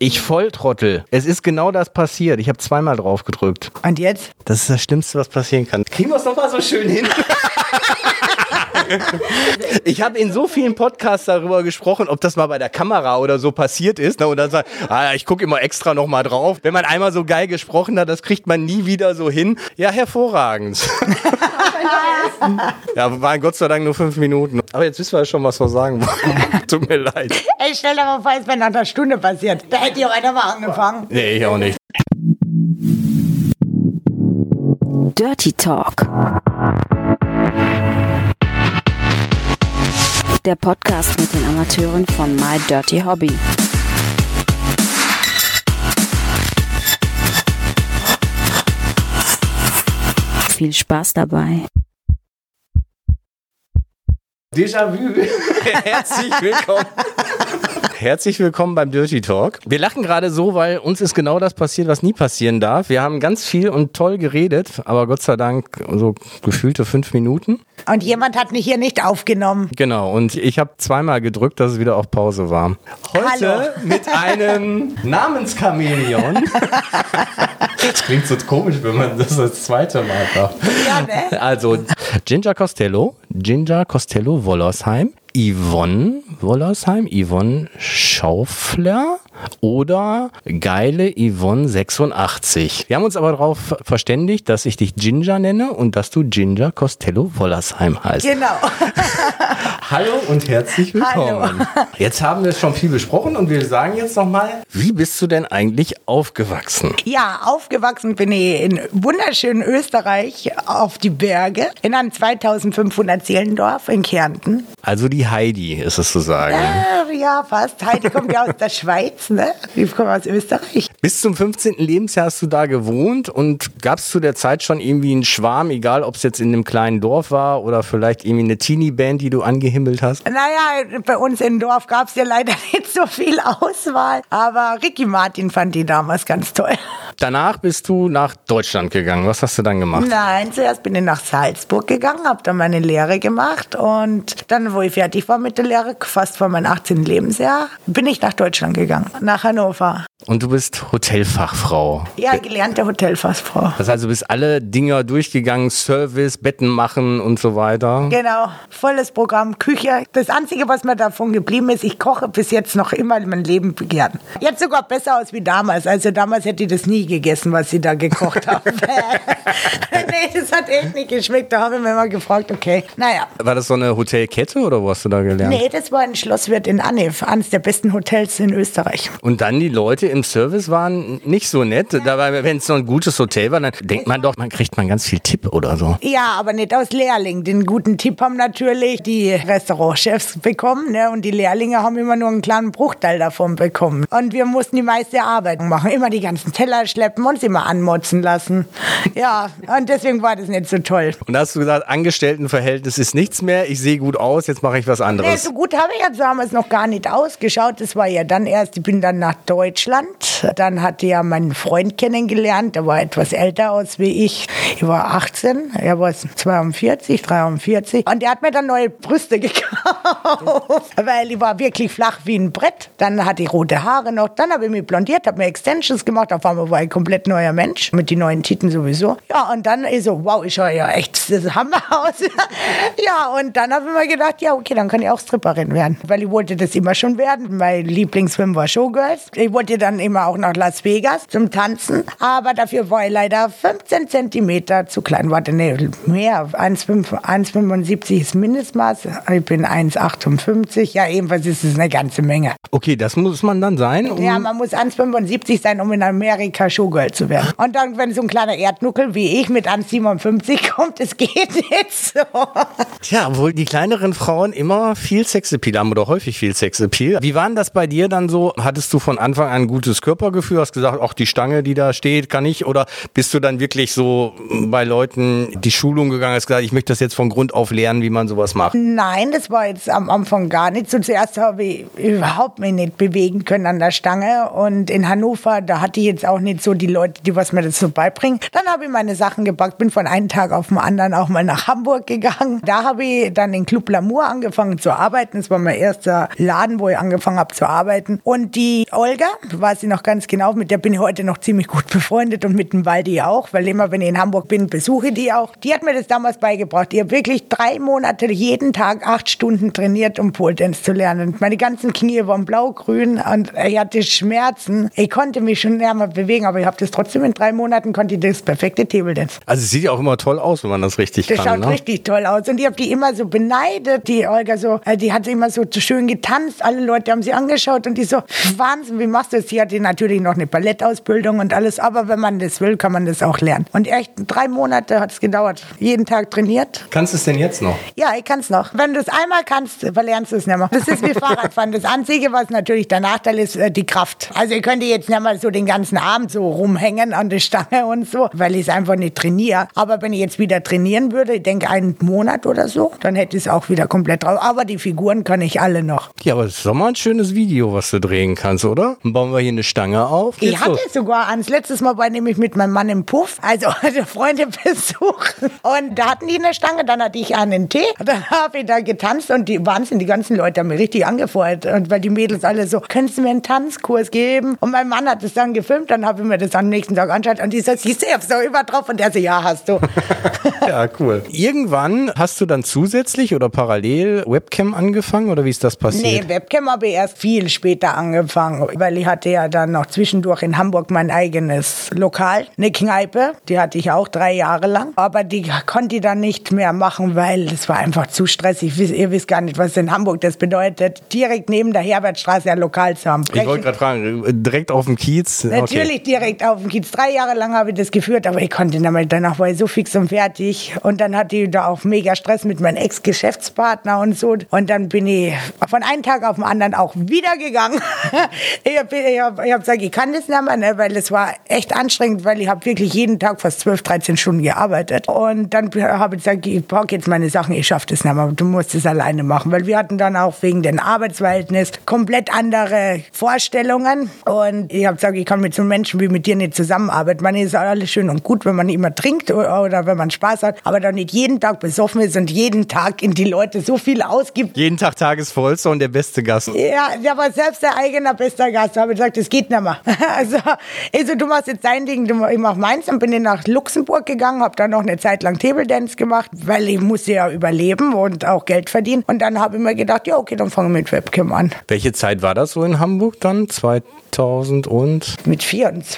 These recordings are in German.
Ich Volltrottel. Es ist genau das passiert. Ich habe zweimal drauf gedrückt. Und jetzt? Das ist das Schlimmste, was passieren kann. Kriegen wir es nochmal so schön hin? ich habe in so vielen Podcasts darüber gesprochen, ob das mal bei der Kamera oder so passiert ist. Ne? Und dann sagt, ah, ich gucke immer extra noch mal drauf. Wenn man einmal so geil gesprochen hat, das kriegt man nie wieder so hin. Ja, hervorragend. ja, waren Gott sei Dank nur fünf Minuten. Aber jetzt wissen wir schon, was wir sagen wollen. Tut mir leid. Ey, stell dir mal vor, es wäre nach einer Stunde passiert. Da hätte ich auch einfach mal angefangen. Nee, ich auch nicht. Dirty Talk. Der Podcast mit den Amateuren von My Dirty Hobby. Viel Spaß dabei. Déjà-vu. Herzlich willkommen. Herzlich willkommen beim Dirty Talk. Wir lachen gerade so, weil uns ist genau das passiert, was nie passieren darf. Wir haben ganz viel und toll geredet, aber Gott sei Dank so gefühlte fünf Minuten. Und jemand hat mich hier nicht aufgenommen. Genau, und ich habe zweimal gedrückt, dass es wieder auf Pause war. Heute Hallo. mit einem Namenschamäleon. das klingt so komisch, wenn man das das zweite Mal macht. Ja, ne? Also Ginger Costello, Ginger Costello Wollersheim, Yvonne Wollersheim, Yvonne Schaufler oder geile Yvonne 86. Wir haben uns aber darauf verständigt, dass ich dich Ginger nenne und dass du Ginger Costello Wollersheim heißt. Genau. Hallo und herzlich willkommen. Jetzt haben wir schon viel besprochen und wir sagen jetzt nochmal, wie bist du denn eigentlich aufgewachsen? Ja, aufgewachsen bin ich in wunderschönen Österreich auf die Berge in einem 2500 Seelendorf in Kärnten. Also die Heidi ist es zu sagen. Äh, ja, fast. Heidi kommt ja aus der Schweiz, ne? Ich komme aus Österreich. Bis zum 15. Lebensjahr hast du da gewohnt und gab es zu der Zeit schon irgendwie einen Schwarm, egal ob es jetzt in einem kleinen Dorf war oder vielleicht irgendwie eine Teenie-Band, die du angehimmelt hast? Naja, bei uns im Dorf gab es ja leider nicht so viel Auswahl. Aber Ricky Martin fand die damals ganz toll. Danach bist du nach Deutschland gegangen. Was hast du dann gemacht? Nein, zuerst bin ich nach Salzburg gegangen, habe dann meine Lehre gemacht und dann, wo ich fertig war mit der Lehre, fast vor meinem 18. Lebensjahr, bin ich nach Deutschland gegangen, nach Hannover. Und du bist Hotelfachfrau. Ja, gelernte Hotelfachfrau. Das heißt, du bist alle Dinger durchgegangen, Service, Betten machen und so weiter. Genau, volles Programm, Küche. Das Einzige, was mir davon geblieben ist, ich koche bis jetzt noch immer mein Leben gern. Jetzt sogar besser aus wie damals. Also damals hätte ich das nie gegessen, was sie da gekocht haben. nee, das hat echt nicht geschmeckt. Da habe ich mir immer gefragt, okay, naja. War das so eine Hotelkette oder wo hast du da gelernt? Nee, das war ein Schlosswirt in Annev, eines der besten Hotels in Österreich. Und dann die Leute im Service waren nicht so nett. Dabei, wenn es so ein gutes Hotel war, dann denkt man doch, man kriegt man ganz viel Tipp oder so. Ja, aber nicht aus Lehrling. Den guten Tipp haben natürlich die Restaurantchefs bekommen ne? und die Lehrlinge haben immer nur einen kleinen Bruchteil davon bekommen. Und wir mussten die meiste Arbeit machen. Immer die ganzen Teller schleppen, uns immer anmotzen lassen. Ja, und deswegen war das nicht so toll. Und da hast du gesagt, Angestelltenverhältnis ist nichts mehr, ich sehe gut aus, jetzt mache ich was Nee, anderes. so gut habe ich jetzt damals noch gar nicht ausgeschaut. Das war ja dann erst, ich bin dann nach Deutschland. Dann hatte ja meinen Freund kennengelernt, der war etwas älter aus wie ich. Ich war 18, er war 42, 43. Und der hat mir dann neue Brüste gekauft, weil ich war wirklich flach wie ein Brett. Dann hatte ich rote Haare noch. Dann habe ich mich blondiert, habe mir Extensions gemacht. Auf einmal war ich ein komplett neuer Mensch, mit den neuen Titten sowieso. Ja, und dann ist so, wow, ich schaue ja echt das Hammer aus. ja, und dann habe ich mir gedacht, ja, okay, dann kann ich auch Stripperin werden. Weil ich wollte das immer schon werden. Mein Lieblingsfilm war Showgirls. Ich wollte dann immer auch nach Las Vegas zum Tanzen. Aber dafür war ich leider 15 Zentimeter zu klein. Warte, nee, mehr. 1,5 1,75 ist Mindestmaß. Ich bin 1,58. Ja, ebenfalls ist es eine ganze Menge. Okay, das muss man dann sein. Um Ja, man muss 1,75 sein, um in Amerika Showgirl zu werden. Und dann, wenn so ein kleiner Erdnuckel wie ich mit 1,57 kommt, es geht nicht so. Tja, obwohl die kleineren Frauen immer viel Sexappeal haben oder häufig viel Sexappeal. Wie war denn das bei dir dann so? Hattest du von Anfang an ein gutes Körpergefühl, hast gesagt, auch die Stange, die da steht, kann ich? Oder bist du dann wirklich so bei Leuten die Schulung gegangen, hast gesagt, ich möchte das jetzt von Grund auf lernen, wie man sowas macht? Nein, das war jetzt am Anfang gar nicht so. Zuerst habe ich überhaupt mich nicht bewegen können an der Stange. Und in Hannover, da hatte ich jetzt auch nicht so die Leute, die was mir das so beibringen. Dann habe ich meine Sachen gepackt, bin von einem Tag auf den anderen auch mal nach Hamburg gegangen. Da habe ich dann in Club Lamour angefangen zu arbeiten. Das war mein erster Laden, wo ich angefangen habe zu arbeiten. Und die Olga, weiß ich noch ganz genau, mit der bin ich heute noch ziemlich gut befreundet und mit dem Waldi auch, weil immer, wenn ich in Hamburg bin, besuche die auch. Die hat mir das damals beigebracht. Die hat wirklich drei Monate jeden Tag acht Stunden trainiert, um Pole Dance zu lernen. Meine ganzen Knie waren blau-grün und ich hatte Schmerzen. Ich konnte mich schon näher bewegen, aber ich habe das trotzdem in drei Monaten konnte ich das perfekte Table Dance. Also es sieht ja auch immer toll aus, wenn man das richtig Das kann. schaut ne? richtig toll aus. Und ich habe die immer so beneidet, die Olga so, äh, die hat immer so schön getanzt. Alle Leute haben sie angeschaut und die so, Wahnsinn, wie machst du das? Sie hatte natürlich noch eine Ballettausbildung und alles, aber wenn man das will, kann man das auch lernen. Und echt drei Monate hat es gedauert. Jeden Tag trainiert. Kannst du es denn jetzt noch? Ja, ich kann es noch. Wenn du es einmal kannst, verlernst du es nicht mehr. Das ist wie Fahrradfahren. Das Einzige, was natürlich der Nachteil ist, äh, die Kraft. Also ich könnte jetzt nicht mal so den ganzen Abend so rumhängen an der Stange und so, weil ich es einfach nicht trainiere. Aber wenn ich jetzt wieder trainieren würde, ich denke einen Monat oder so, dann hätte ich es auch wieder komplett drauf. Aber die Figuren kann ich alle noch. Ja, aber es ist doch mal ein schönes Video, was du drehen kannst, oder? Dann bauen wir hier eine Stange auf. Ich Geht's hatte los? sogar ans letztes Mal war nämlich mit meinem Mann im Puff, also hatte Freunde besucht. Und da hatten die eine Stange, dann hatte ich einen Tee. Dann habe ich da getanzt und die Wahnsinn, die ganzen Leute haben mich richtig angefeuert. Und weil die Mädels alle so, könntest du mir einen Tanzkurs geben? Und mein Mann hat das dann gefilmt, dann habe ich mir das am nächsten Tag angeschaut und die so, siehst du, ich hab's doch immer drauf. Und der so, ja, hast du. Ja, cool. Irgendwann hast du dann zusätzlich oder parallel Webcam angefangen oder wie ist das passiert? Nee, Webcam habe ich erst viel später angefangen, weil ich hatte ja dann noch zwischendurch in Hamburg mein eigenes Lokal, eine Kneipe, die hatte ich auch drei Jahre lang, aber die konnte ich dann nicht mehr machen, weil es war einfach zu stressig. Ihr wisst gar nicht, was in Hamburg das bedeutet, direkt neben der Herbertstraße ein Lokal zu haben. Ich wollte gerade fragen, direkt auf dem Kiez? Okay. Direkt auf dem Kiez. Drei Jahre lang habe ich das geführt, aber ich konnte mehr. Danach war ich so fix und fertig. Und dann hatte ich da auch mega Stress mit meinem Ex-Geschäftspartner und so. Und dann bin ich von einem Tag auf den anderen auch wieder gegangen. ich habe hab, hab gesagt, ich kann das nicht mehr, ne? weil es war echt anstrengend, weil ich habe wirklich jeden Tag fast 12, 13 Stunden gearbeitet. Und dann habe ich gesagt, ich packe jetzt meine Sachen, ich schaffe das nicht mehr. Du musst es alleine machen, weil wir hatten dann auch wegen den Arbeitsverhältnis komplett andere Vorstellungen. Und ich habe gesagt, ich kann mit so Menschen wie mit dir nicht zusammenarbeiten. Man ist alles schön und gut, wenn man immer trinkt oder, oder wenn man Spaß hat, aber dann nicht jeden Tag besoffen ist und jeden Tag in die Leute so viel ausgibt. Jeden Tag Tagesvollster und der beste Gast. Ja, der war selbst der eigene bester Gast. Da habe ich gesagt, das geht nicht mehr. Also, also du machst jetzt dein Ding, du, ich mach meins. Dann bin ich nach Luxemburg gegangen, habe dann noch eine Zeit lang Table Dance gemacht, weil ich musste ja überleben und auch Geld verdienen. Und dann habe ich mir gedacht, ja okay, dann fange ich mit Webcam an. Welche Zeit war das so in Hamburg dann? 2000 und? Mit 24.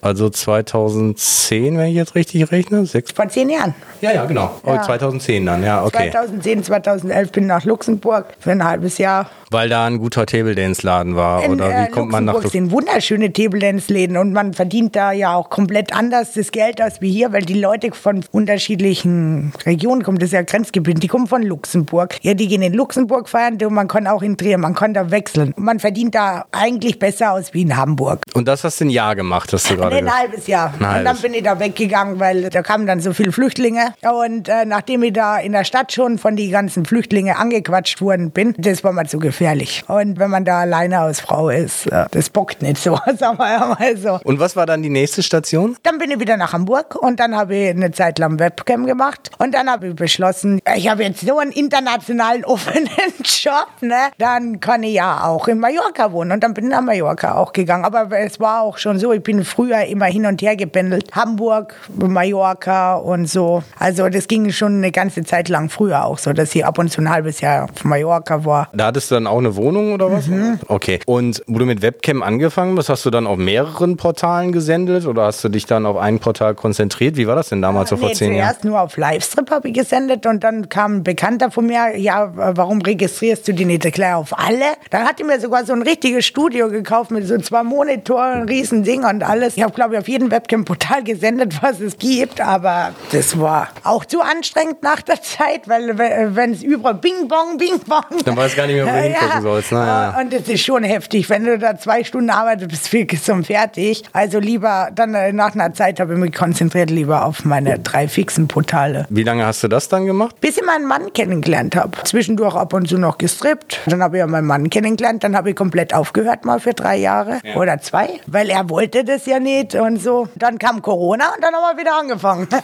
Also 2010, wenn ich jetzt richtig rechne? Sechs? Vor zehn Jahren. Ja, ja, genau. Oh, Ja. 2010 dann, ja, okay. 2010, 2011 bin ich nach Luxemburg für ein halbes Jahr. Weil da ein guter Table Dance Laden war In, oder wie äh, kommt man nach Luxemburg sind wunderschöne Table Dance Läden und man verdient da ja auch komplett anders das Geld als wie hier, weil die Leute von unterschiedlichen Regionen kommen. Das ist ja Grenzgebiet. Die kommen von Luxemburg. Ja, die gehen in Luxemburg feiern und man kann auch in Trier, man kann da wechseln. Man verdient da eigentlich besser aus wie in Hamburg. Und das hast du ein Jahr gemacht, hast du gerade Nee, ein halbes Jahr. Ein und dann halbes. bin ich da weggegangen, weil da kamen dann so viele Flüchtlinge. Und äh, nachdem ich da in der Stadt schon von die ganzen Flüchtlingen angequatscht worden bin, das war mir zu gefährlich. Und wenn man da alleine als Frau ist, äh, das bockt nicht so, sagen wir ja mal so. Und was war dann die nächste Station? Dann bin ich wieder nach Hamburg und dann habe ich eine Zeit lang Webcam gemacht. Und dann habe ich beschlossen, ich habe jetzt so einen internationalen offenen Job, ne? Dann kann ich ja auch in Mallorca wohnen. Und dann bin ich nach Mallorca auch gegangen. Aber es war auch schon so, ich bin früher immer hin und her gependelt. Hamburg, Mallorca und so. Also das ging schon eine ganze Zeit lang früher auch so, dass ich ab und zu ein halbes Jahr auf Mallorca war. Da hattest du dann auch eine Wohnung oder was? Mhm. Okay. Und wo du mit Webcam angefangen bist, hast du dann auf mehreren Portalen gesendet oder hast du dich dann auf ein Portal konzentriert? Wie war das denn damals so vor Nee, zehn Jahren? zuerst nur auf Livestream habe ich gesendet und dann kam ein Bekannter von mir, ja, warum registrierst du die nicht gleich auf alle? Dann hat er mir sogar so ein richtiges Studio gekauft mit so zwei Monitoren, riesen Ding und alles. Ich habe, glaube ich, auf jedem Webcam-Portal gesendet, was es gibt, aber das war auch zu anstrengend nach der Zeit, weil wenn es überall Bing Bong, Bing Bong. Dann weißt du gar nicht mehr, wo du hingucken sollst, ne? Ja, ja. Und das ist schon heftig, wenn du da zwei Stunden du bist fix und fertig. Also lieber, dann äh, nach einer Zeit habe ich mich konzentriert lieber auf meine drei fixen Portale. Wie lange hast du das dann gemacht? Bis ich meinen Mann kennengelernt habe. Zwischendurch ab und zu noch gestrippt. Dann habe ich ja meinen Mann kennengelernt. Dann habe ich komplett aufgehört mal für drei Jahre oder zwei, weil er wollte das ja nicht und so. Dann kam Corona und dann haben wir wieder angefangen.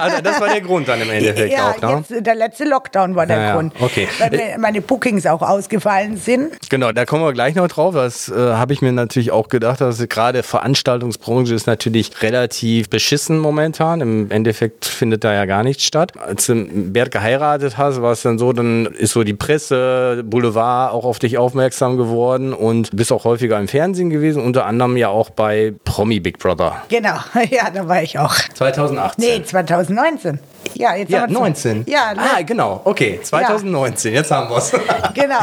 Also das war der Grund dann im Endeffekt ja, auch, ne? jetzt, der letzte Lockdown war der Ja, ja, Grund. okay. Weil meine Bookings auch ausgefallen sind. Genau, da kommen wir gleich noch drauf. Das äh, habe ich mir natürlich auch gedacht, dass gerade Veranstaltungsbranche ist natürlich relativ beschissen momentan. Im Endeffekt findet da ja gar nichts statt. Als du Bert geheiratet hast, war es dann so, dann ist so die Presse, Boulevard auch auf dich aufmerksam geworden und bist auch häufiger im Fernsehen gewesen, unter anderem ja auch bei Promi Big Brother. Genau, ja, da war ich auch. 2018. Nee, 2019. Ja, jetzt Ja, haben wir 19. Ja, ne? Ah, genau. Okay, 2019. Jetzt haben wir es. genau.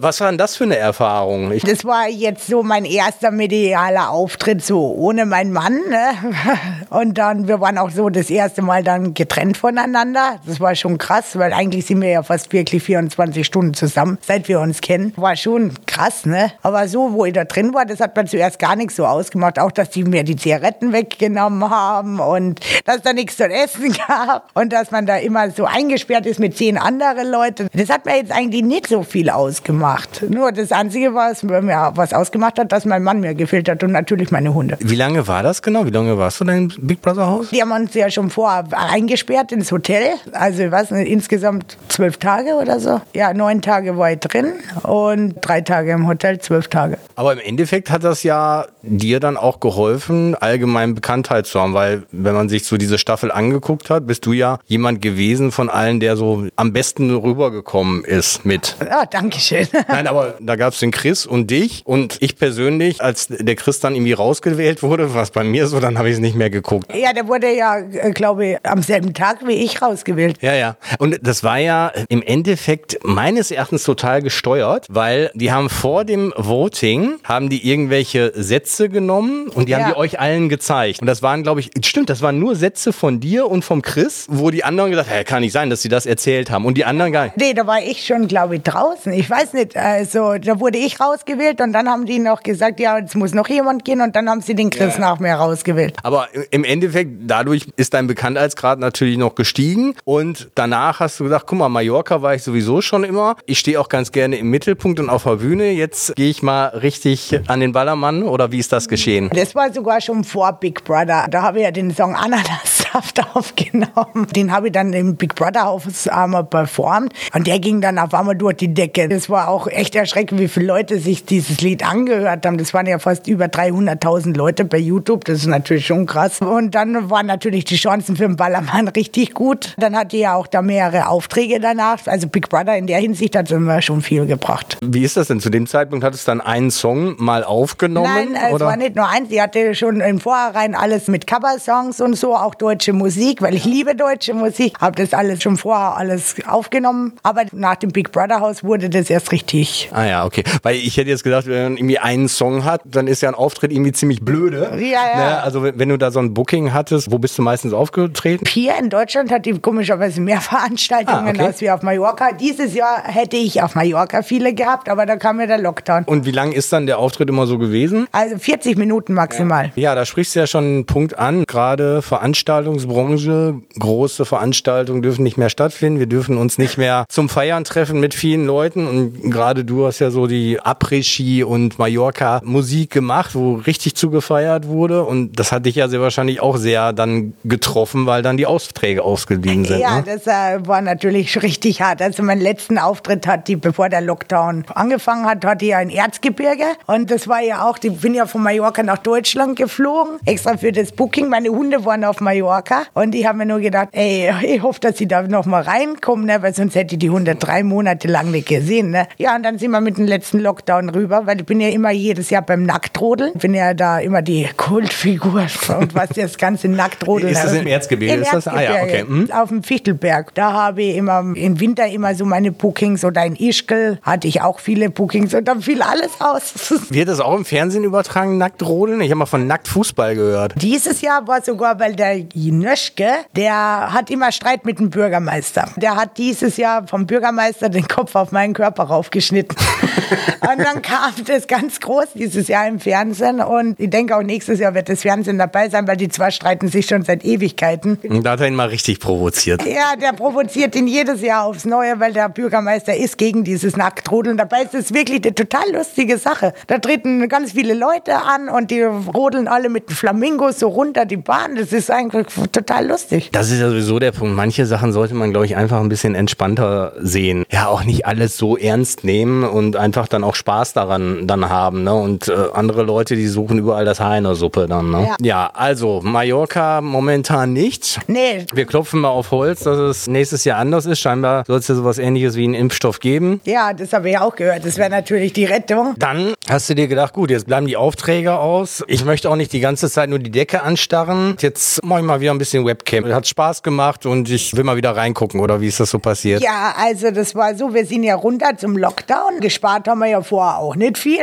Was war denn das für eine Erfahrung? Ich, Das war jetzt so mein erster medialer Auftritt, so ohne meinen Mann. Ne? Und dann, wir waren auch so das erste Mal dann getrennt voneinander. Das war schon krass, weil eigentlich sind wir ja fast wirklich 24 Stunden zusammen, seit wir uns kennen. War schon krass, ne? Aber so, wo ich da drin war, das hat man zuerst gar nicht so ausgemacht. Auch, dass die mir die Zigaretten weggenommen haben und dass da nichts zu essen gab und dass man da immer so eingesperrt ist mit zehn anderen Leuten. Das hat mir jetzt eigentlich nicht so viel ausgemacht. Nur das Einzige, was mir was ausgemacht hat, dass mein Mann mir gefehlt hat und natürlich meine Hunde. wie lange war das genau? Wie lange warst du denn im Big Brother Haus? Die haben uns ja schon vorher eingesperrt ins Hotel. Also, nicht, insgesamt zwölf Tage oder so. Ja, neun Tage war ich drin und drei Tage im Hotel, zwölf Tage. Aber im Endeffekt hat das ja dir dann auch geholfen, allgemein Bekanntheit zu haben, weil wenn man sich so diese Staffel angeguckt hat, bist du ja jemand gewesen von allen, der so am besten rübergekommen ist mit. Ja, danke schön. Nein, aber da gab es den Chris und dich und ich persönlich, als der Chris dann irgendwie rausgewählt wurde, was bei mir so, dann habe ich es nicht mehr geguckt. Ja, der wurde ja, äh, glaube ich, am selben Tag wie ich rausgewählt. Ja, ja. Und das war ja im Endeffekt meines Erachtens total gesteuert, weil die haben vor dem Voting, haben die irgendwelche Sätze genommen und die haben Ja. die euch allen gezeigt. Und das waren, glaube ich, stimmt, das waren nur Sätze von dir und vom Chris, wo die anderen gesagt haben, hey, kann nicht sein, dass sie das erzählt haben. Und die anderen gar nicht. Nee, da war ich schon, glaube ich, draußen. Ich weiß nicht, also da wurde ich rausgewählt und dann haben die noch gesagt, ja, jetzt muss noch jemand gehen und dann haben sie den Chris nach mir rausgewählt. Aber im Endeffekt, dadurch ist dein Bekanntheitsgrad natürlich noch gestiegen. Und danach hast du gesagt, guck mal, Mallorca war ich sowieso schon immer. Ich stehe auch ganz gerne im Mittelpunkt und auf der Bühne. Jetzt gehe ich mal richtig an den Ballermann. Oder wie ist das geschehen? Das war sogar schon vor Big Brother. Da habe ich ja den Song Ananassaft aufgenommen. Den habe ich dann im Big Brother Haus einmal performt und der ging dann auf einmal durch die Decke. Das war auch echt erschreckend, wie viele Leute sich dieses Lied angehört haben. Das waren ja fast über 300.000 Leute bei YouTube. Das ist natürlich schon krass. Und dann waren natürlich die Chancen für den Ballermann richtig gut. Dann hatte ich ja auch da mehrere Aufträge danach. Also Big Brother in der Hinsicht hat mir schon viel gebracht. Wie ist das denn? Zu dem Zeitpunkt hattest du dann einen Song mal aufgenommen? Nein, es oder? war nicht nur eins. Ich hatte schon im Vorhinein alles mit Coversongs und so, auch deutsche Musik, weil ich liebe deutsche Musik. Habe das alles schon vorher alles aufgenommen. Aber nach dem Big Brother Haus wurde das erst richtig. Ah ja, okay. Weil ich hätte jetzt gedacht, wenn man irgendwie einen Song hat, dann ist ja ein Auftritt irgendwie ziemlich blöde. Ja, ja. Ne? Also wenn du da so ein Booking hattest, wo bist du meistens aufgetreten? Hier in Deutschland hat die komischerweise mehr Veranstaltungen Ah, okay. als wir auf Mallorca. Dieses Jahr hätte ich auf Mallorca viele gehabt, aber da kam mir der Lockdown. Und wie lang ist dann der Auftritt immer so gewesen? Also 40 Minuten maximal. Ja, da sprichst du ja schon einen Punkt an. Gerade Veranstaltungsbranche, große Veranstaltungen dürfen nicht mehr stattfinden. Wir dürfen uns nicht mehr zum Feiern treffen mit vielen Leuten. Und gerade du hast ja so die Après-Ski und Mallorca Musik gemacht, wo richtig zugefeiert wurde. Und das hat dich ja sehr wahrscheinlich auch sehr dann getroffen, weil dann die Aufträge ausgeliehen sind. Ja, ne? das äh, war natürlich richtig hart. Also meinen letzten Auftritt hat die, bevor der Lockdown angefangen hat, hatte ich ja in Erzgebirge. Und das war ja auch, ich bin ja von Mallorca nach Deutschland geflogen, extra für das Booking. Meine Hunde waren auf Mallorca. Und ich habe mir nur gedacht, ey, ich hoffe, dass sie da noch mal reinkommen, ne? weil sonst hätte ich die Hunde drei Monate lang nicht gesehen. Ne? Ja, und dann sind wir mit dem letzten Lockdown rüber, weil ich bin ja immer jedes Jahr beim Nacktrodeln. Ich bin ja da immer die Kultfigur und was das ganze Nacktrodeln Ist das im Erzgebirge? Im Ist das- ah ja, okay. Mhm. Auf dem Fichtelberg. Da habe ich immer im Winter immer so meine Bookings oder in Ischgl hatte ich auch viele Bookings und dann fiel alles aus. Wird das auch im Fernsehen übertragen, nackt rodeln? Ich habe mal von nackt Fußball gehört. Dieses Jahr war sogar, weil der Nöschke, der der hat immer Streit mit dem Bürgermeister. Der hat dieses Jahr vom Bürgermeister den Kopf auf meinen Körper raufgeschnitten. und dann kam das ganz groß dieses Jahr im Fernsehen und ich denke auch nächstes Jahr wird das Fernsehen dabei sein, weil die zwei streiten sich schon seit Ewigkeiten. Und da hat er ihn mal richtig provoziert. Ja, der provoziert ihn jedes Jahr aufs Neue, weil der Bürgermeister ist gegen dieses Nacktrodeln. Dabei ist es wirklich eine total lustige Sache. Da treten ganz viele Leute an und die rodeln alle mit Flamingos so runter die Bahn. Das ist eigentlich total lustig. Das ist ja sowieso der Punkt. Manche Sachen sollte man, glaube ich, einfach ein bisschen entspannter sehen. Ja, auch nicht alles so ernst nehmen und einfach dann auch Spaß daran dann haben. Ne? Und äh, andere Leute, die suchen überall das Haar in der Suppe dann. Ne? Ja. ja, also Mallorca momentan nicht. Nee, Wir klopfen mal auf Holz, dass es nächstes Jahr anders ist. Scheinbar soll es ja sowas ähnliches wie einen Impfstoff geben. ja, das habe ich auch gehört. Das wäre natürlich die Rettung. Dann hast du dir gedacht, gut, jetzt bleiben die Aufträge aus. Ich möchte auch nicht die ganze Zeit nur die Decke anstarren. Jetzt mache ich mal wieder ein bisschen Webcam. Hat Spaß gemacht und ich will mal wieder reingucken, oder wie ist das so passiert? Ja, also das war so, wir sind ja runter zum Lockdown. Gespart haben wir ja vorher auch nicht viel.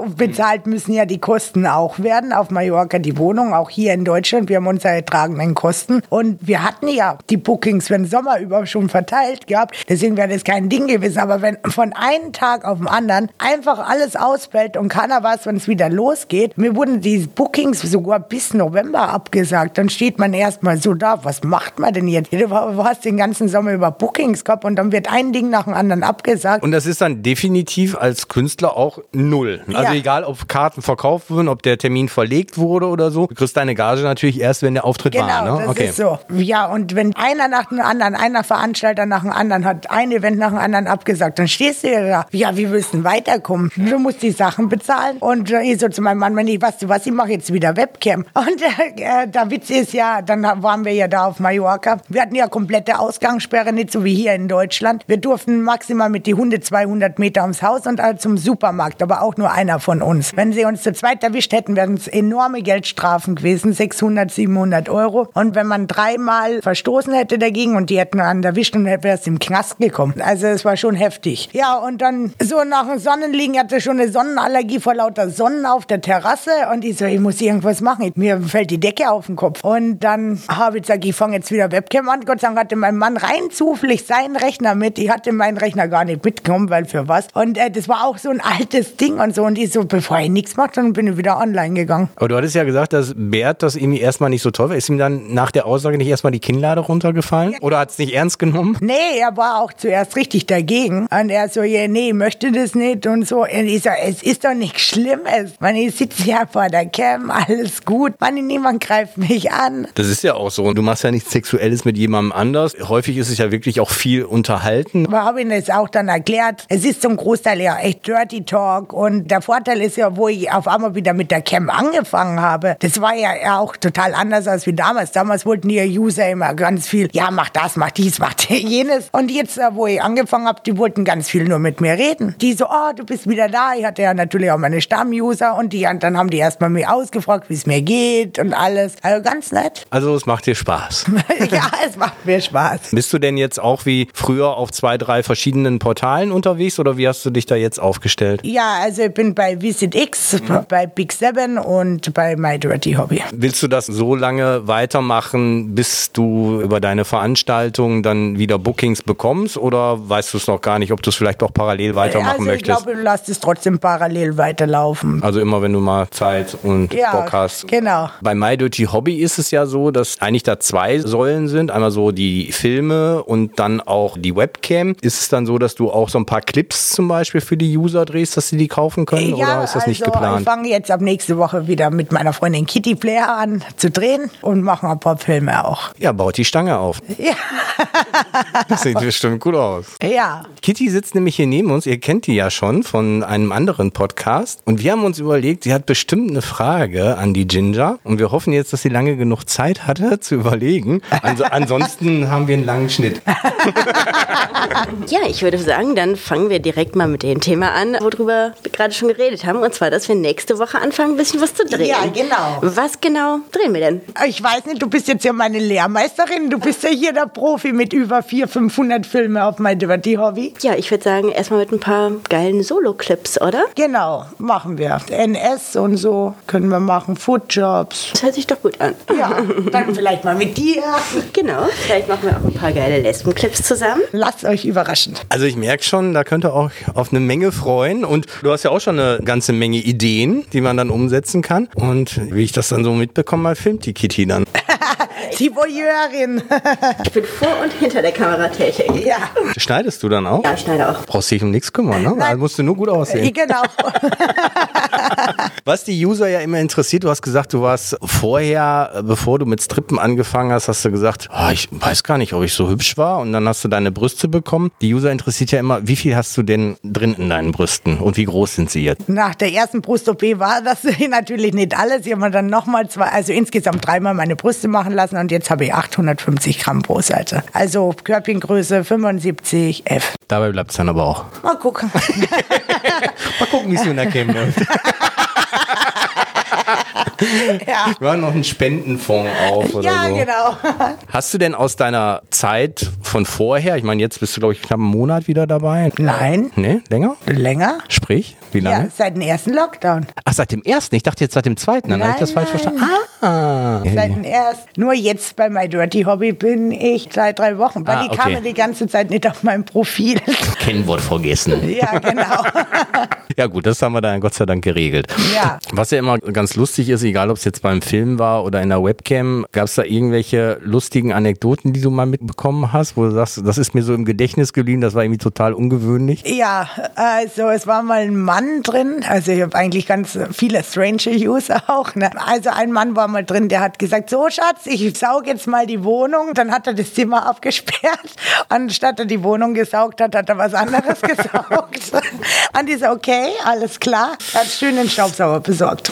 Und bezahlt müssen ja die Kosten auch werden. Auf Mallorca die Wohnung, auch hier in Deutschland. Wir haben unsere tragenden Kosten. Und wir hatten ja die Bookings für den Sommer über schon verteilt gehabt. Deswegen wäre das kein Ding gewesen. Aber wenn von einem Tag auf den anderen einfach alles ausfällt und keiner weiß, wann es wieder losgeht, mir wurden die Bookings sogar bis November abgesagt. Dann steht man erstmal so da, was macht man denn jetzt? Du hast den ganzen Sommer über Bookings gehabt und dann wird ein Ding nach dem anderen abgesagt. Und das ist dann definitiv als Künstler auch null. Also Ja. egal, ob Karten verkauft wurden, ob der Termin verlegt wurde oder so. Du kriegst deine Gage natürlich erst, wenn der Auftritt Genau, war. Ne? das ist so. Ja, und wenn einer nach dem anderen, einer Veranstalter nach dem anderen hat ein Event nach dem anderen abgesagt, dann stehst du ja da. Ja, du denn weiterkommen? Du musst die Sachen bezahlen. Und äh, ich so zu meinem Mann, wenn ich, weißt du was, ich mache jetzt wieder Webcam. Und äh, der Witz ist ja, dann waren wir ja da auf Mallorca. Wir hatten ja komplette Ausgangssperre, nicht so wie hier in Deutschland. Wir durften maximal mit die Hunde 200 Meter ums Haus und alle zum Supermarkt, aber auch nur einer von uns. Wenn sie uns zu zweit erwischt hätten, wären es enorme Geldstrafen gewesen, 600, 700 Euro. Und wenn man dreimal verstoßen hätte dagegen und die hätten einen erwischt, dann wäre es im Knast gekommen. Also es war schon heftig. Ja, und dann so nach dem Sonnenliegen hatte ich schon eine Sonnenallergie vor lauter Sonnen auf der Terrasse und ich so, ich muss irgendwas machen. Mir fällt die Decke auf den Kopf. Und dann habe ich gesagt, ich fange jetzt wieder Webcam an. Gott sei Dank hatte mein Mann rein zufällig seinen Rechner mit. Ich hatte meinen Rechner gar nicht mitgenommen, weil für was. Und äh, das war auch so ein altes Ding und so. Und ich so, bevor ich nichts mache, dann bin ich wieder online gegangen. Aber du hattest ja gesagt, dass Bert das irgendwie erstmal nicht so toll war. Ist ihm dann nach der Aussage nicht erstmal die Kinnlade runtergefallen? Oder hat es nicht ernst genommen? Nee, er war auch zuerst richtig dagegen. Und er so, ja, nee, ich möchte das nicht und so. Und ich so, es ist doch nichts Schlimmes. Man, ich sitze ja vor der Cam, alles gut. Man, niemand greift mich an. Das ist ja auch so. Und du machst ja nichts Sexuelles mit jemandem anders. Häufig ist es ja wirklich auch viel unterhalten. Aber habe ihm das auch dann erklärt. Es ist zum Großteil ja echt Dirty Talk. Und der Vorteil ist ja, wo ich auf einmal wieder mit der Cam angefangen habe, das war ja auch total anders als wie damals. Damals wollten die User immer ganz viel, ja, mach das, mach dies, mach jenes. Und jetzt, äh, wo ich angefangen habe, die wollten ganz viel nur mit mir reden. Die so, oh, du bist wieder da. Ich hatte ja natürlich auch meine Stammuser und die, und dann haben die erstmal mich ausgefragt, wie es mir geht und alles. Also ganz nett. Also es macht dir Spaß. ja, es macht mir Spaß. Bist du denn jetzt auch wie früher auf zwei, drei verschiedenen Portalen unterwegs oder wie hast du dich da jetzt aufgestellt? Ja, also ich bin bei Visit X, bei Big Seven und bei My Dirty Hobby. Willst du das so lange weitermachen, bis du über deine Veranstaltungen dann wieder Bookings bekommst oder weißt du es noch gar nicht, ob du es vielleicht auch parallel weitermachen also ich möchtest? glaube, du lässt es trotzdem parallel weiterlaufen. Also immer, wenn du mal Zeit und Ja, Bock hast. genau. Bei My Dirty Hobby ist es ja so, dass eigentlich da zwei Säulen sind. Einmal so die Filme und dann auch die Webcam. Ist es dann so, dass du auch so ein paar Clips zum Beispiel für die User drehst, dass sie die kaufen können? oder ist das nicht also geplant? ich fange jetzt ab nächste Woche wieder mit meiner Freundin Kitty Player an zu drehen und machen ein paar Filme auch. Ja, baut die Stange auf. Ja, Das sieht bestimmt gut aus. ja. Kitty sitzt nämlich hier neben uns. Ihr kennt die ja schon von einem anderen Podcast. Und wir haben uns überlegt, sie hat bestimmt eine Frage an die Ginger. Und wir hoffen jetzt, dass sie lange genug Zeit hatte zu überlegen. Also, ansonsten haben wir einen langen Schnitt. Ja, ich würde sagen, dann fangen wir direkt mal mit dem Thema an, worüber wir gerade schon geredet haben. Und zwar, dass wir nächste Woche anfangen, ein bisschen was zu drehen. Ja, genau. Was genau drehen wir denn? Ich weiß nicht, du bist jetzt ja meine Lehrmeisterin. Du bist ja hier der Profi mit über 400, 500 Filmen auf My Dirty Hobby. Ja, ich würde sagen, erstmal mit ein paar geilen Solo-Clips, oder? Genau, machen wir. NS und so können wir machen, Foodjobs. Das hört sich doch gut an. Ja, dann vielleicht mal mit dir. Ja. Genau, vielleicht machen wir auch ein paar geile Lesbenclips zusammen. Lasst euch überraschen. Also ich merke schon, da könnte auch auf eine Menge freuen. Und du hast ja auch schon eine ganze Menge Ideen, die man dann umsetzen kann. Und wie ich das dann so mitbekomme, mal filmt die Kitty dann. Die Voyeurin. Ich bin vor und hinter der Kameratechnik. ja. Schneidest du dann auch? Ja, ich schneide auch. Brauchst dich um nichts kümmern, ne? Also musst du nur gut aussehen. Genau. Was die User ja immer interessiert, du hast gesagt, du warst vorher, äh, bevor du mit Strippen angefangen hast, hast du gesagt, oh, ich weiß gar nicht, ob ich so hübsch war und dann hast du deine Brüste bekommen. Die User interessiert ja immer, wie viel hast du denn drin in deinen Brüsten und wie groß sind sie jetzt? Nach der ersten Brust-OP war das natürlich nicht alles. Ich habe mir dann nochmal zwei, also insgesamt dreimal meine Brüste machen lassen und jetzt habe ich 850 Gramm pro Seite. Also Körbchengröße 75 F. Dabei bleibt es dann aber auch. Mal gucken. Mal gucken, wie es in der Cam läuft. ja. Wir haben noch einen Spendenfonds auf oder Ja, so. genau. Hast du denn aus deiner Zeit von vorher, ich meine, jetzt bist du, glaube ich, knapp einen Monat wieder dabei? Nein, Ne, länger? länger. Sprich, wie lange? Ja, seit dem ersten Lockdown. Ach, seit dem ersten? Ich dachte jetzt seit dem zweiten. Dann habe ich das Nein, falsch verstanden. Ah. Seit dem ersten. Nur jetzt bei My Dirty Hobby bin ich seit drei Wochen, weil Ah, die okay. kamen die ganze Zeit nicht auf meinem Profil. Kennwort vergessen. ja, genau. Ja gut, das haben wir dann Gott sei Dank geregelt. Ja. Was ja immer ganz lustig ist, egal ob es jetzt beim Film war oder in der Webcam, gab es da irgendwelche lustigen Anekdoten, die du mal mitbekommen hast, wo du sagst, das ist mir so im Gedächtnis geblieben, das war irgendwie total ungewöhnlich. Ja, also es war mal ein Mann drin, also ich habe eigentlich ganz viele strange User auch. Ne? Also ein Mann war mal drin, der hat gesagt, so Schatz, ich saug jetzt mal die Wohnung. Dann hat er das Zimmer abgesperrt. Anstatt er die Wohnung gesaugt hat, hat er was anderes gesaugt. Und ich so, okay, alles klar. Er hat schön den Staubsauger besorgt.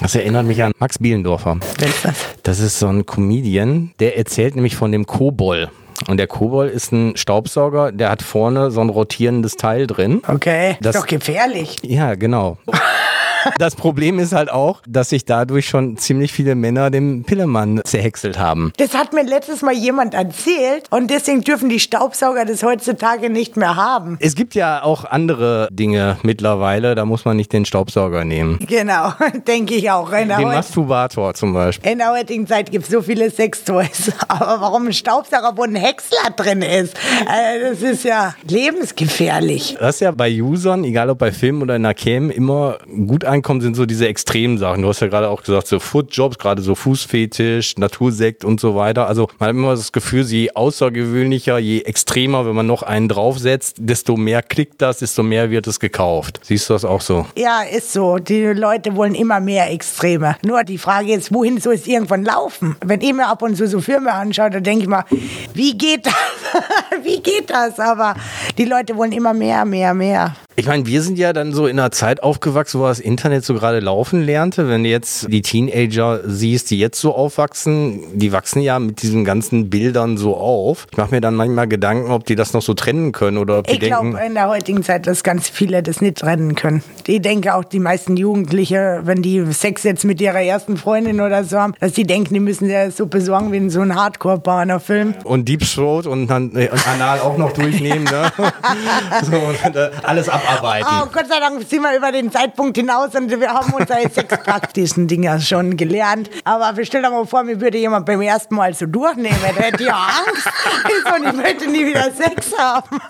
Das erinnert mich an Max Bielendorfer. Wer ist das? Das ist so ein Comedian, der erzählt nämlich von dem Kobol. Und der Kobol ist ein Staubsauger, der hat vorne so ein rotierendes Teil drin. Okay, Das- ist doch gefährlich. Ja, genau. Das Problem ist halt auch, dass sich dadurch schon ziemlich viele Männer dem Pillemann zerhäckselt haben. Das hat mir letztes Mal jemand erzählt und deswegen dürfen die Staubsauger das heutzutage nicht mehr haben. Es gibt ja auch andere Dinge mittlerweile, da muss man nicht den Staubsauger nehmen. Genau, denke ich auch. In Den Masturbator zum Beispiel. in der heutigen Zeit gibt es so viele Sextoys. Aber warum ein Staubsauger, wo ein Häcksler drin ist, äh, das ist ja lebensgefährlich. Was ja bei Usern, egal ob bei Filmen oder in der Cam, immer gut ankommt, sind so diese extremen Sachen. Du hast ja gerade auch gesagt, so Footjobs, gerade so Fußfetisch, Natursekt und so weiter. Also man hat immer das Gefühl, je außergewöhnlicher, je extremer, wenn man noch einen draufsetzt, desto mehr klickt das, desto mehr wird es gekauft. Siehst du das auch so? Ja, ist so. Die Leute wollen immer mehr Extreme. Nur die Frage ist, wohin soll es irgendwann laufen? Wenn ich mir ab und zu so Filme anschaue, dann denke ich mal, wie geht das? wie geht das? Aber die Leute wollen immer mehr, mehr, mehr. Ich meine, wir sind ja dann so in einer Zeit aufgewachsen, wo das Internet so gerade laufen lernte. Wenn du jetzt die Teenager siehst, die jetzt so aufwachsen, die wachsen ja mit diesen ganzen Bildern so auf. Ich mache mir dann manchmal Gedanken, ob die das noch so trennen können oder ob die Ich glaube denken, in der heutigen Zeit, dass ganz viele das nicht trennen können. Ich denke auch die meisten Jugendliche, wenn die Sex jetzt mit ihrer ersten Freundin oder so haben, dass die denken, die müssen ja so besorgen wie in so einem Hardcore-Porno-Film. und Deep Throat und dann äh, und Anal auch noch durchnehmen, ne? so, und, äh, alles abarbeiten. Oh, Gott sei Dank sind wir über den Zeitpunkt hinaus und wir haben unsere sexpraktischen Dinger schon gelernt. Aber stell dir mal vor, mir würde jemand beim ersten Mal so durchnehmen, da hätte ich ja Angst. Ich so, ich möchte nie wieder Sex haben.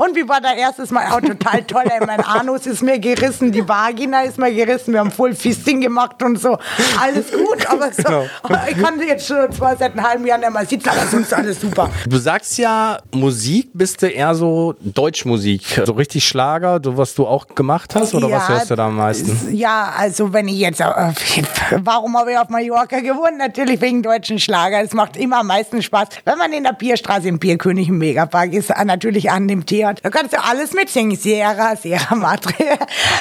Und wie war der erstes Mal auch total toll. Ey, mein Anus ist mir gerissen, die Vagina ist mir gerissen, wir haben voll Fisting gemacht und so. Alles gut, aber so, Genau. ich kann jetzt schon zwar seit einem halben Jahr nicht mehr sitzen, aber sonst alles super. Du sagst ja, Musik bist du eher so Deutschmusik, so richtig Schlager, so was du auch gemacht hast oder was hörst du da am meisten? Ja, also wenn ich jetzt, äh, warum habe ich auf Mallorca gewohnt? Natürlich wegen deutschen Schlager. Es macht immer am meisten Spaß. Wenn man in der Bierstraße im Bierkönig im Megapark ist, äh, natürlich an dem Theater, da kannst du alles mitsingen. Sierra, Sierra Madre.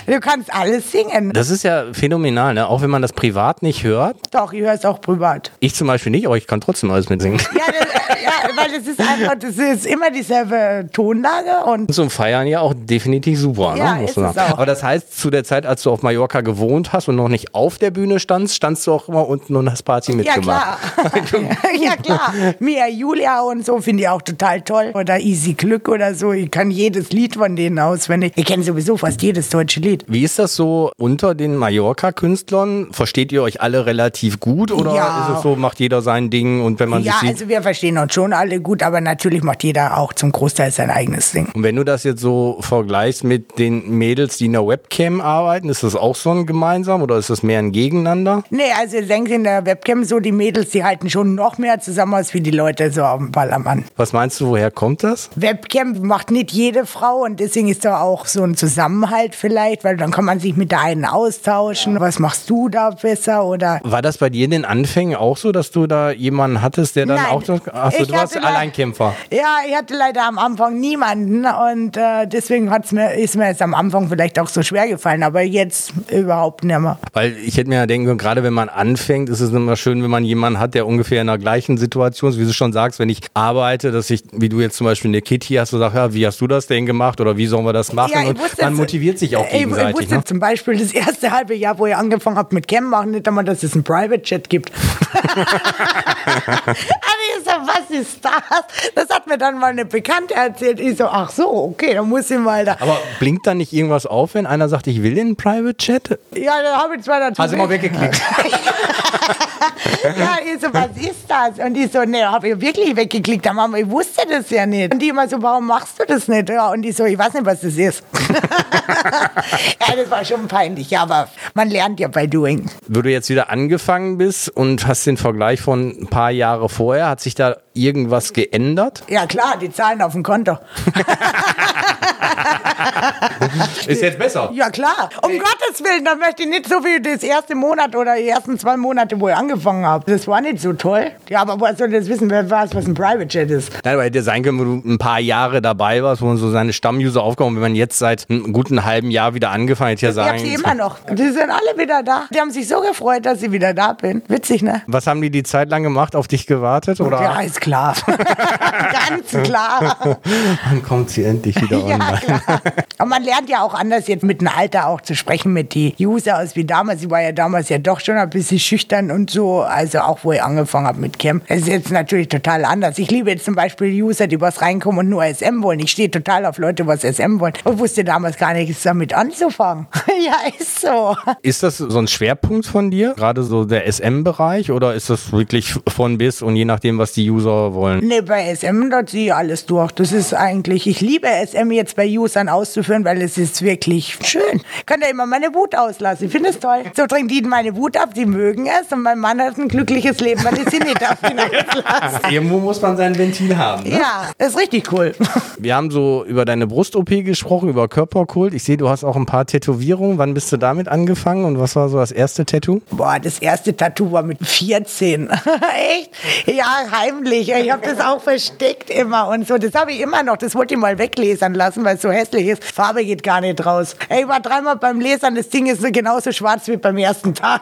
Du kannst alles singen. Das ist ja phänomenal, ne? Auch wenn man das privat nicht hört. Doch, ich höre es auch privat. Ich zum Beispiel nicht, aber ich kann trotzdem alles mitsingen. Ja, das, ja, weil es ist einfach, das ist immer dieselbe Tonlage und Zum Feiern ja auch definitiv super, Ja, ne? ist es auch. Aber das heißt, zu der Zeit, als du auf Mallorca gewohnt hast und noch nicht auf der Bühne standst, standst du auch immer unten und hast Party ja mitgemacht. klar. ja klar. Mia Julia und so finde ich auch total toll. Oder Easy Glück oder so. Ich kann jedes Lied von denen auswendig. Ich kenne sowieso fast jedes deutsche Lied. Wie ist das so unter den Mallorca-Künstlern? Versteht ihr euch alle relativ gut oder Ja. ist es so, macht jeder sein Ding und wenn man Ja, sich sieht? also wir verstehen uns schon alle gut, aber natürlich macht jeder auch zum Großteil sein eigenes Ding. und wenn du das jetzt so vergleichst mit den Mädels, die in der Webcam arbeiten, ist das auch so ein gemeinsam oder ist das mehr ein Gegeneinander? Nee, also ich denke in der Webcam so, die Mädels, die halten schon noch mehr zusammen als wie die Leute so auf dem Ballermann. Was meinst du, woher kommt das? Webcam macht nicht jede Frau und deswegen ist da auch so ein Zusammenhalt vielleicht, weil dann kann man sich mit der einen austauschen. Was machst du da besser oder War das bei dir in den Anfängen auch so, dass du da jemanden hattest, der dann Nein. auch das. Achso, du warst Alleinkämpfer. Ja, ich hatte leider am Anfang niemanden und äh, deswegen hat's mir, ist mir jetzt am Anfang vielleicht auch so schwer gefallen, aber jetzt überhaupt nicht mehr. Weil ich hätte mir ja denken können, gerade wenn man anfängt, ist es immer schön, wenn man jemanden hat, der ungefähr in der gleichen Situation ist, wie du schon sagst, wenn ich arbeite, dass ich, wie du jetzt zum Beispiel eine Kitty hast, du sagst, ja, wie hast du das denn gemacht oder wie sollen wir das machen? Ja, und man motiviert sich auch ich- Ich gegenseitig. wusste Ne? zum Beispiel das erste halbe Jahr, wo ich angefangen habe mit Cam machen, nicht einmal, dass es einen Private Chat gibt. Aber ich so, was ist das? Das hat mir dann mal eine Bekannte erzählt. Ich so, ach so, okay, dann muss ich mal da. Aber blinkt da nicht irgendwas auf, wenn einer sagt, ich will einen Private Chat? Ja, dann habe ich zwar dazu. Hast du mal weggeklickt? ja, ich so, was ist das? Und ich so, nee, habe ich wirklich weggeklickt. Da Mama, ich wusste das ja nicht. Und die immer so, warum machst du das nicht? Ja, und ich so, ich weiß nicht, was das ist. ja, das war schon peinlich, ja, aber man lernt ja bei Doing. Wo du jetzt wieder angefangen bist und hast den Vergleich von ein paar Jahre vorher, hat sich da irgendwas geändert? Ja, klar, die Zahlen auf dem Konto. Ist jetzt besser. Ja, klar. Um Gottes Willen, da möchte ich nicht so wie das erste Monat oder die ersten zwei Monate, wo ich angefangen habe. Das war nicht so toll. Ja, aber woher soll das wissen, wer weiß, was ein Private Chat ist? Nein, aber hätte sein können, wo du ein paar Jahre dabei warst, wo man so seine Stammuser aufgehauen, wenn man jetzt seit einem guten halben Jahr wieder angefangen hat, ja Ich hab sagen. sie immer noch. Die sind alle wieder da. Die haben sich so gefreut, dass ich wieder da bin. Witzig, ne? Was haben die die Zeit lang gemacht? Auf dich gewartet? Oder Ja, ist klar. Ganz klar. wann kommt sie endlich wieder Ja, online? klar. Aber man lernt ja auch anders jetzt mit dem Alter auch zu sprechen mit die User als wie damals. Ich war ja damals ja doch schon ein bisschen schüchtern und so. Also auch wo ich angefangen habe mit Cam. Es ist jetzt natürlich total anders. Ich liebe jetzt zum Beispiel User, die was reinkommen und nur SM wollen. Ich stehe total auf Leute, was SM wollen. Und wusste damals gar nichts damit anzufangen. ja, ist so. Ist das so ein Schwerpunkt von dir? Gerade so der SM-Bereich? Oder ist das wirklich von bis und je nachdem, was die User wollen? Nee, bei SM, da ziehe ich alles durch. Das ist eigentlich, ich liebe SM jetzt bei Usern auszuführen, weil es ist wirklich schön. Ich kann da immer meine Wut auslassen. Ich finde es toll. So trinkt die meine Wut ab, die mögen es und mein Mann hat ein glückliches Leben, weil ich sie nicht auf ihn auslasse. Irgendwo muss man sein Ventil haben. Ne? Ja, das ist richtig cool. Wir haben so über deine Brust-OP gesprochen, über Körperkult. Ich sehe, du hast auch ein paar Tätowierungen. Wann bist du damit angefangen und was war so das erste Tattoo? Boah, das erste Tattoo war mit 14. Echt? Ja, heimlich. Ich habe das auch versteckt immer und so. Das habe ich immer noch. Das wollte ich mal weglesern lassen, weil es so hässlich ist. Farbe geht gar nicht raus. Ey, Ich war dreimal beim Lesern. Das Ding ist genauso schwarz wie beim ersten Tag.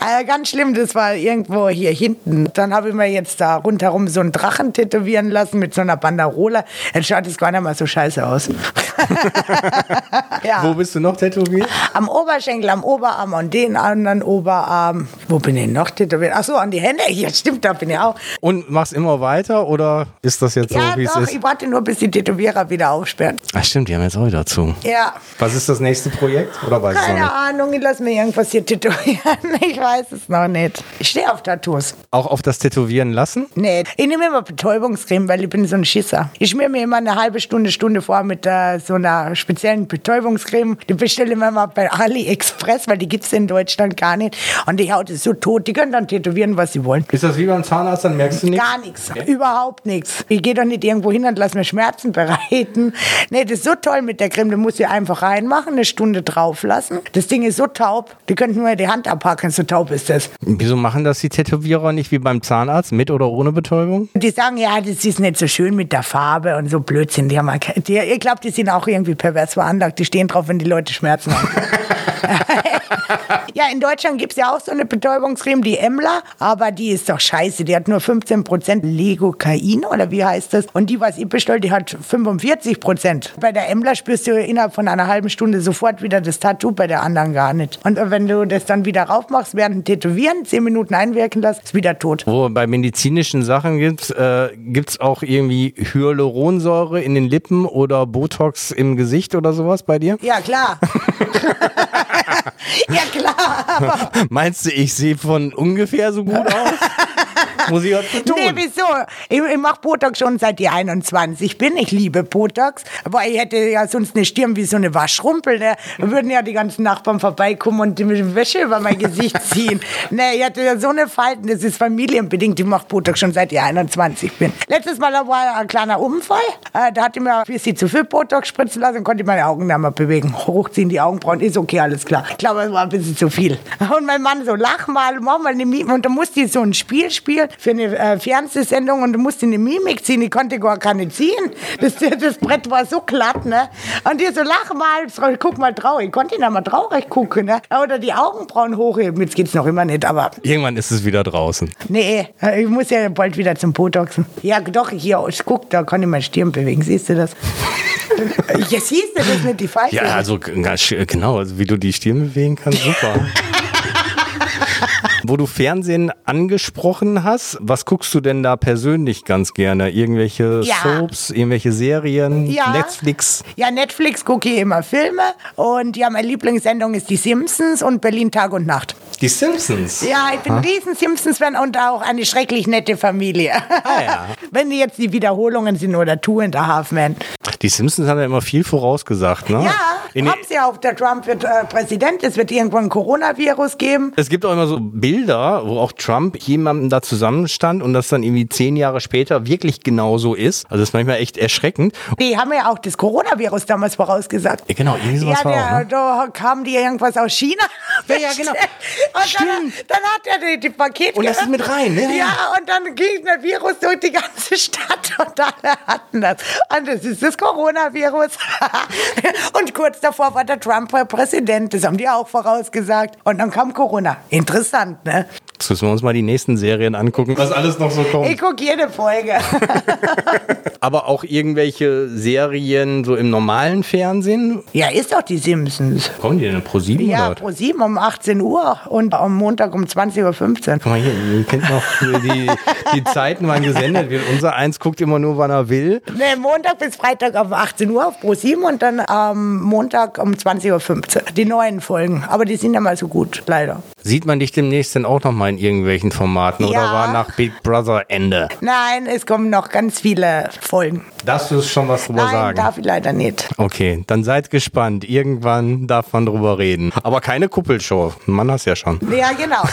Äh, ganz schlimm. Das war irgendwo hier hinten. Dann habe ich mir jetzt da rundherum so einen Drachen tätowieren lassen mit so einer Banderole. Jetzt schaut es gar nicht mal so scheiße aus. ja. Wo bist du noch tätowiert? Am Oberschenkel, am Oberarm und den anderen Oberarm. Wo bin ich noch tätowiert? Ach so, an die Hände. Ja, stimmt, da bin ich auch. Und machst immer weiter oder ist das jetzt so, ja, wie es doch, ist? ich warte nur, bis die Tätowierer wieder aufsperren. Ach stimmt, die haben jetzt auch wieder zu. Ja, Was ist das nächste Projekt? Oder weiß keine? Ahnung, ich lasse mir irgendwas hier tätowieren. Ich weiß es noch nicht. Ich stehe auf Tattoos. Auch auf das Tätowieren lassen? Nee, ich nehme immer Betäubungscreme, weil ich bin so ein Schisser. Ich schmier mir immer eine halbe Stunde, Stunde vor mit äh, so einer speziellen Betäubungscreme. Die bestelle ich mir mal bei AliExpress, weil die gibt es in Deutschland gar nicht. Und die Haut ist so tot, die können dann tätowieren, was sie wollen. Ist das wie beim Zahnarzt, dann merkst du nichts? Gar nichts, überhaupt nichts. Ich gehe doch nicht irgendwo hin und lass mir Schmerzen bereiten. Nee, das ist so toll mit der Creme, du musst sie einfach reinmachen, eine Stunde drauf lassen. Das Ding ist so taub, die könnten nur die Hand abhaken, so taub ist das. Wieso machen das die Tätowierer nicht wie beim Zahnarzt, mit oder ohne Betäubung? Die sagen, ja, das ist nicht so schön mit der Farbe und so Blödsinn. Die haben, die, ich glaube, die sind auch irgendwie pervers veranlagt. Die stehen drauf, wenn die Leute Schmerzen haben. ja, in Deutschland gibt es ja auch so eine Betäubungscreme, die Emla, aber die ist doch scheiße. Die hat nur 15% Legokain oder wie heißt das? Und die, was ich bestellt, die hat 45%. Bei der Emla spürst du innerhalb von einer halben Stunde sofort wieder das Tattoo, bei der anderen gar nicht. Und wenn du das dann wieder raufmachst, während Tätowieren, 10 Minuten einwirken lässt, ist wieder tot. Wo bei medizinischen Sachen gibt, äh, gibt es auch irgendwie Hyaluronsäure in den Lippen oder Botox im Gesicht oder sowas bei dir? Ja, klar. ja, klar. Meinst du, ich sehe von ungefähr so gut aus? Muss ich was tun? Nee, wieso? Ich, ich mache Botox schon seit ich 21 bin. Ich liebe Botox. Aber ich hätte ja sonst eine Stirn wie so eine Waschrumpel. Ne? Da würden ja die ganzen Nachbarn vorbeikommen und die Wäsche über mein Gesicht ziehen. nee, ich hatte ja so eine Falten. Das ist familienbedingt. Ich mache Botox schon seit ich 21 bin. Letztes Mal war ein kleiner Unfall. Äh, da hatte ich mir ein bisschen zu viel Botox spritzen lassen und konnte meine Augen nicht mehr bewegen. Hochziehen die Augenbrauen. Ist okay, alles klar. Ich glaube, es war ein bisschen zu viel. Und mein Mann so, lach mal, mach mal eine Mimik. Und da musste ich so ein Spiel spielen für eine äh, Fernsehsendung und du musste eine Mimik ziehen. Ich konnte gar keine ziehen. Das, das Brett war so glatt, ne? Und die so, lach mal, guck mal traurig. Ich konnte nicht mal traurig gucken, ne? Oder die Augenbrauen hochheben. Jetzt geht's noch immer nicht, aber Irgendwann ist es wieder draußen. nee, äh, ich muss ja bald wieder zum Botoxen. Ja, doch, hier, guck, da kann ich meine Stirn bewegen. Siehst du das? ja, siehst du das nicht, die Falten? Ja, also genau, also wie du die Stirn bewegen kannst, super. Wo du Fernsehen angesprochen hast, was guckst du denn da persönlich ganz gerne? Irgendwelche Ja. Soaps, irgendwelche Serien, Ja. Netflix? Ja, Netflix gucke ich immer Filme und ja, meine Lieblingssendung ist Die Simpsons und Berlin Tag und Nacht. Die Simpsons. Ja, ich bin ein riesen Simpsons-Fan und auch eine schrecklich nette Familie. Ah, ja. Wenn die jetzt die Wiederholungen sind oder Two and a Half Men. Die Simpsons haben ja immer viel vorausgesagt, ne? Ja, In, haben sie auch. Der Trump wird äh, Präsident. Es wird irgendwann ein Coronavirus geben. es gibt auch immer so Bilder, wo auch Trump jemandem da zusammenstand und das dann irgendwie zehn Jahre später wirklich genauso ist. Also das ist manchmal echt erschreckend. Die haben ja auch das Coronavirus damals vorausgesagt. Ja, genau, irgendwie sowas ja, war der, auch, ne? da kamen die irgendwas aus China. Ja, ja, genau. Und dann, dann hat er die, die Pakete. Und das ist mit rein, ne? Ja, und dann ging der Virus durch die ganze Stadt und alle hatten das. Und das ist das Coronavirus. und kurz davor war der Trump Präsident. Das haben die auch vorausgesagt. Und dann kam Corona. Interessant, ne? Jetzt müssen wir uns mal die nächsten Serien angucken, was alles noch so kommt. Ich gucke jede Folge. Aber auch irgendwelche Serien so im normalen Fernsehen. ja, ist doch die Simpsons. Kommen die denn pro 7 Ja, pro 7 um 18 Uhr und am Montag um 20.15 Uhr. Guck mal hier, ihr kennt noch die, die Zeiten, wann gesendet wird. Unser Eins guckt immer nur, wann er will. Nee, Montag bis Freitag um 18 Uhr auf Pro 7 und dann am Montag um 20.15 Uhr. Die neuen Folgen. Aber die sind ja mal so gut, leider. Sieht man dich demnächst denn auch noch mal in irgendwelchen Formaten oder Ja. war nach Big Brother Ende? Nein, es kommen noch ganz viele Folgen. Darfst du schon was drüber Nein, sagen? darf ich leider nicht. Okay, dann seid gespannt. Irgendwann darf man drüber reden. Aber keine Kuppelshow. Man hast ja schon. Ja, genau.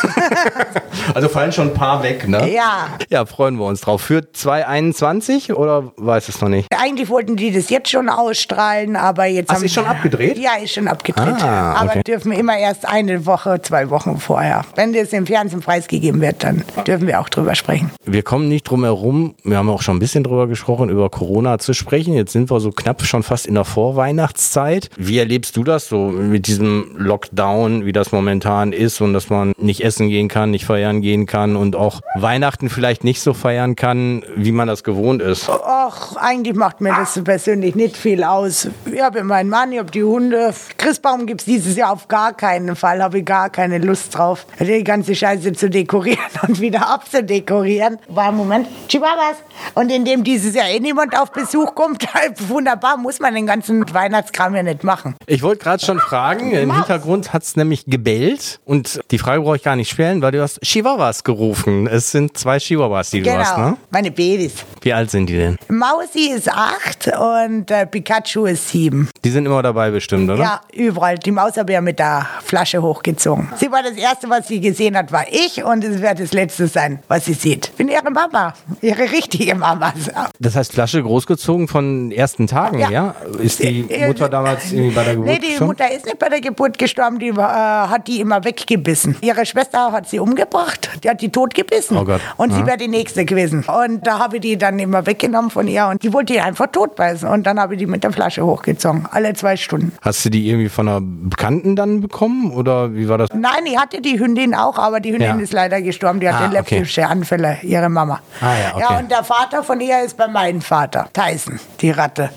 Also fallen schon ein paar weg, ne? ja. Ja, freuen wir uns drauf. Für 2021 oder weiß es noch nicht? Eigentlich wollten die das jetzt schon ausstrahlen, aber jetzt Ach, haben ist schon abgedreht? Ja, ist schon abgedreht. Ah, okay. Aber dürfen immer erst eine Woche, zwei Wochen vorher. Wenn das im Fernsehen preisgegeben wird, dann dürfen wir auch drüber sprechen. Wir kommen nicht drum herum, wir haben auch schon ein bisschen drüber gesprochen, über Corona zu sprechen. Jetzt sind wir so knapp schon fast in der Vorweihnachtszeit. Wie erlebst du das so mit diesem Lockdown, wie das momentan ist und dass man nicht essen gehen kann, nicht feiern gehen kann und auch Weihnachten vielleicht nicht so feiern kann, wie man das gewohnt ist? Ach, eigentlich macht mir das persönlich nicht viel aus. Ich habe meinen Mann, ich habe die Hunde. Christbaum gibt es dieses Jahr auf gar keinen Fall, habe ich gar keine Lust drauf. Die ganze Scheiße zu dekorieren und wieder abzudekorieren. War im Moment Chihuahuas. Und indem dieses Jahr eh niemand auf Besuch kommt, wunderbar, muss man den ganzen Weihnachtskram ja nicht machen. Ich wollte gerade schon fragen, im Maus. Hintergrund hat es nämlich gebellt und die Frage brauche ich gar nicht stellen, weil du hast Chihuahuas gerufen. Es sind zwei Chihuahuas, die du Genau, hast, ne? meine Babys. Wie alt sind die denn? Mausi ist acht und äh, Pikachu ist sieben. Die sind immer dabei bestimmt, oder? Ja, überall. Die Maus habe ich ja mit der Flasche hochgezogen. Sie war das Erste, was sie gesehen hat, war ich und es wird das Letzte sein, was sie sieht. Ich bin ihre Mama, ihre richtige Mama. Das heißt Flasche großgezogen von ersten Tagen, ja? Ja. Ist die Äh, Mutter damals irgendwie bei der Geburt Nee, die gestorben? Mutter ist nicht bei der Geburt gestorben, die äh, hat die immer weggebissen. Ihre Schwester hat sie umgebracht, die hat die totgebissen. Oh Gott. Und sie Aha. wäre die nächste gewesen. Und da habe ich die dann immer weggenommen von ihr und die wollte die einfach totbeißen. Und dann habe ich die mit der Flasche hochgezogen, alle zwei Stunden. Hast du die irgendwie von einer Bekannten dann bekommen oder wie war das? Nein, ich hatte die Hündin auch, aber die Hündin Ja. ist leider gestorben. Die hatte Ah, okay. epileptische Anfälle, ihre Mama. Ah, ja, okay. ja, und der Vater von ihr ist bei meinem Vater, Tyson, die Ratte.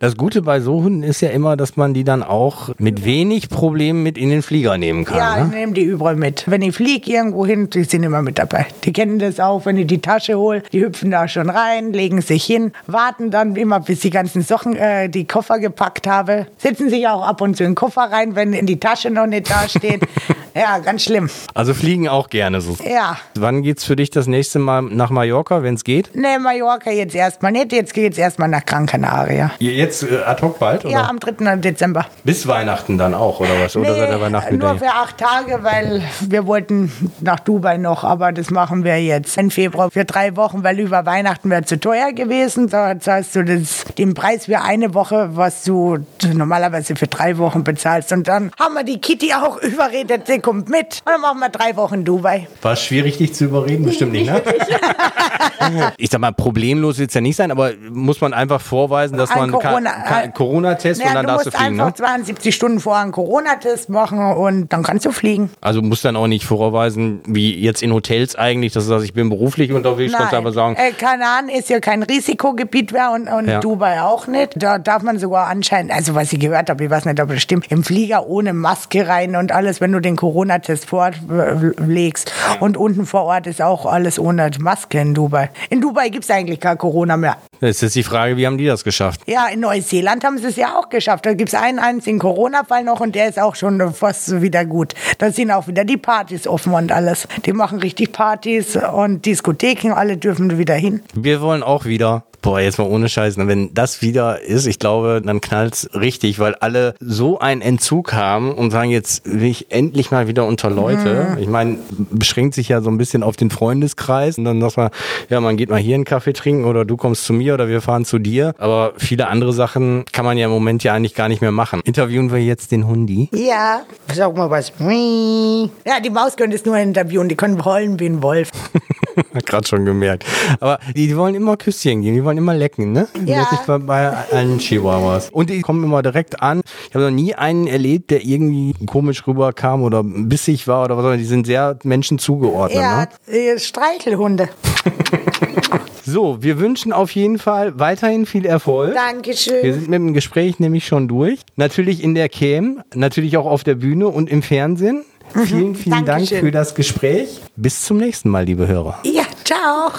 Das Gute bei so Hunden ist ja immer, dass man die dann auch mit wenig Problemen mit in den Flieger nehmen kann. Ja, ich ne? nehme die überall mit. Wenn ich fliege irgendwo hin, die sind immer mit dabei. Die kennen das auch, wenn ich die Tasche hole. Die hüpfen da schon rein, legen sich hin, warten dann immer, bis die ganzen Sachen, äh, die Koffer gepackt habe. Setzen sich auch ab und zu in den Koffer rein, wenn in die Tasche noch nicht da steht. ja, ganz schlimm. Also fliegen auch gerne so. Ja. Wann geht's für dich das nächste Mal nach Mallorca, wenn es geht? Ne, Mallorca jetzt erstmal nicht. Jetzt geht's erstmal nach Gran Canaria. Jetzt äh, ad hoc bald? Oder? Ja, am 3. Dezember. Bis Weihnachten dann auch, oder was? Oder seid ihr Weihnachten nur für acht Tage, weil wir wollten nach Dubai noch, aber das machen wir jetzt im Februar für drei Wochen, weil über Weihnachten wäre zu teuer gewesen. Da zahlst du das, den Preis für eine Woche, was du normalerweise für drei Wochen bezahlst. Und dann haben wir die Kitty auch überredet, sie kommt mit. Und dann machen wir drei Wochen Dubai. War schwierig, dich zu überreden? Bestimmt nicht, ne? ich sag mal, problemlos wird es ja nicht sein, aber muss man einfach vorweisen, dass Ein man Corona- kein Corona-Test Naja, und dann du darfst du fliegen, einfach ne? 72 Stunden vorher einen Corona-Test machen und dann kannst du fliegen. Also musst dann auch nicht vorweisen, wie jetzt in Hotels eigentlich, dass du sagst, ich bin beruflich unterwegs, kannst du einfach sagen, äh, Kanaan ist ja kein Risikogebiet mehr und, und Ja. Dubai auch nicht. Da darf man sogar anscheinend, also was ich gehört habe, ich weiß nicht, ob das stimmt, im Flieger ohne Maske rein und alles, wenn du den Corona-Test vorlegst. Und unten vor Ort ist auch alles ohne Maske in Dubai. In Dubai gibt es eigentlich kein Corona mehr. Das ist jetzt die Frage, wie haben die das geschafft? Ja, in Neuseeland haben sie es ja auch geschafft. Da gibt es einen einzigen Corona-Fall noch und der ist auch schon fast wieder gut. Da sind auch wieder die Partys offen und alles. Die machen richtig Partys und Diskotheken, alle dürfen wieder hin. Wir wollen auch wieder. Boah, jetzt mal ohne Scheiß. Wenn das wieder ist, ich glaube, dann knallt's richtig, weil alle so einen Entzug haben und sagen, jetzt will ich endlich mal wieder unter Leute. Ich meine, beschränkt sich ja so ein bisschen auf den Freundeskreis und dann sagt man, ja, man geht mal hier einen Kaffee trinken oder du kommst zu mir oder wir fahren zu dir. Aber viele andere Sachen kann man ja im Moment ja eigentlich gar nicht mehr machen. Interviewen wir jetzt den Hundi. Ja, sag mal was. Ja, die Maus könnte es nur interviewen, die können heulen wie ein Wolf. Hat gerade schon gemerkt. Aber die, die wollen immer Küsschen geben, die wollen immer lecken, ne? Ja. Das bei, bei allen Chihuahuas. Und die kommen immer direkt an. Ich habe noch nie einen erlebt, der irgendwie komisch rüberkam oder bissig war oder was, sondern die sind sehr Menschen zugeordnet. Ja, Ne? Streichelhunde. So, wir wünschen auf jeden Fall weiterhin viel Erfolg. Wir Dankeschön. sind mit dem Gespräch nämlich schon durch. Natürlich in der Cam, natürlich auch auf der Bühne und im Fernsehen. Vielen, vielen Dank für das Gespräch. Bis zum nächsten Mal, liebe Hörer. Ja, ciao.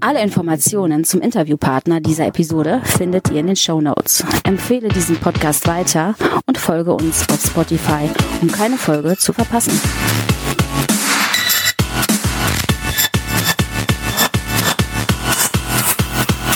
Alle Informationen zum Interviewpartner dieser Episode findet ihr in den Shownotes. Empfehle diesen Podcast weiter und folge uns auf Spotify, um keine Folge zu verpassen.